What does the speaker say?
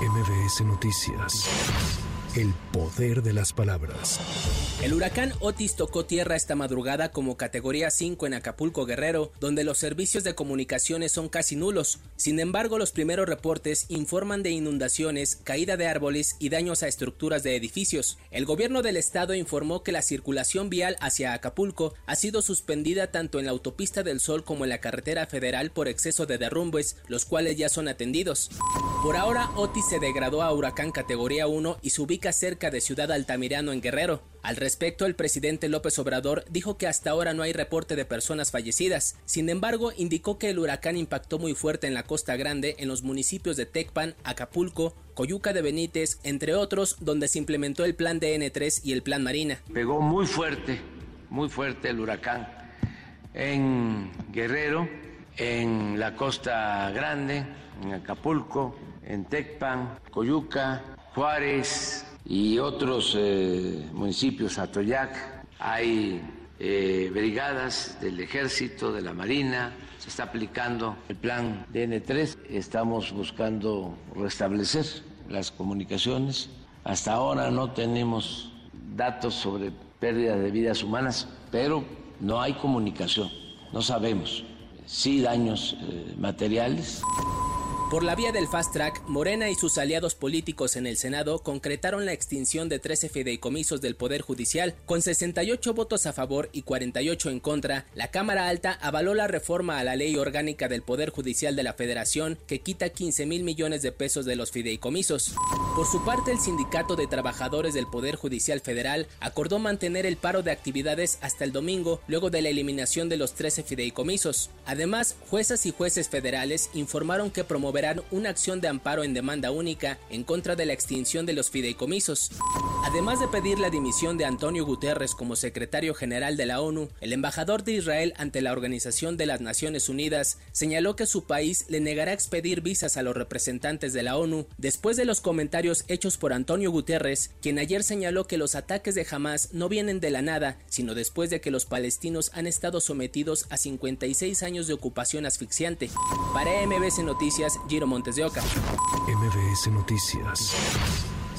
MBS Noticias. El poder de las palabras. El huracán Otis tocó tierra esta madrugada como categoría 5 en Acapulco Guerrero, donde los servicios de comunicaciones son casi nulos. Sin embargo, los primeros reportes informan de inundaciones, caída de árboles y daños a estructuras de edificios. El gobierno del estado informó que la circulación vial hacia Acapulco ha sido suspendida tanto en la autopista del Sol como en la carretera federal por exceso de derrumbes, los cuales ya son atendidos. Por ahora, Otis se degradó a huracán categoría 1 y se cerca de Ciudad Altamirano en Guerrero. Al respecto, el presidente López Obrador dijo que hasta ahora no hay reporte de personas fallecidas. Sin embargo, indicó que el huracán impactó muy fuerte en la Costa Grande, en los municipios de Tecpan, Acapulco, Coyuca de Benítez, entre otros, donde se implementó el plan DN3 y el plan Marina. Pegó muy fuerte, muy fuerte el huracán en Guerrero, en la Costa Grande, en Acapulco, en Tecpan, Coyuca, Juárez y otros eh, municipios, Atoyac. Hay eh, brigadas del ejército, de la marina, se está aplicando el plan DN3, estamos buscando restablecer las comunicaciones. Hasta ahora no tenemos datos sobre pérdida de vidas humanas, pero no hay comunicación, no sabemos. Sí daños eh, materiales. Por la vía del fast track, Morena y sus aliados políticos en el Senado concretaron la extinción de 13 fideicomisos del Poder Judicial. Con 68 votos a favor y 48 en contra, la Cámara Alta avaló la reforma a la ley orgánica del Poder Judicial de la Federación que quita 15 mil millones de pesos de los fideicomisos. Por su parte, el Sindicato de Trabajadores del Poder Judicial Federal acordó mantener el paro de actividades hasta el domingo luego de la eliminación de los 13 fideicomisos. Además, juezas y jueces federales informaron que promover una acción de amparo en demanda única en contra de la extinción de los fideicomisos. Además de pedir la dimisión de Antonio Guterres como secretario general de la ONU, el embajador de Israel ante la Organización de las Naciones Unidas señaló que su país le negará expedir visas a los representantes de la ONU después de los comentarios hechos por Antonio Guterres, quien ayer señaló que los ataques de Hamas no vienen de la nada, sino después de que los palestinos han estado sometidos a 56 años de ocupación asfixiante. Para MBC Noticias, Giro Montes de Oca. MBS Noticias.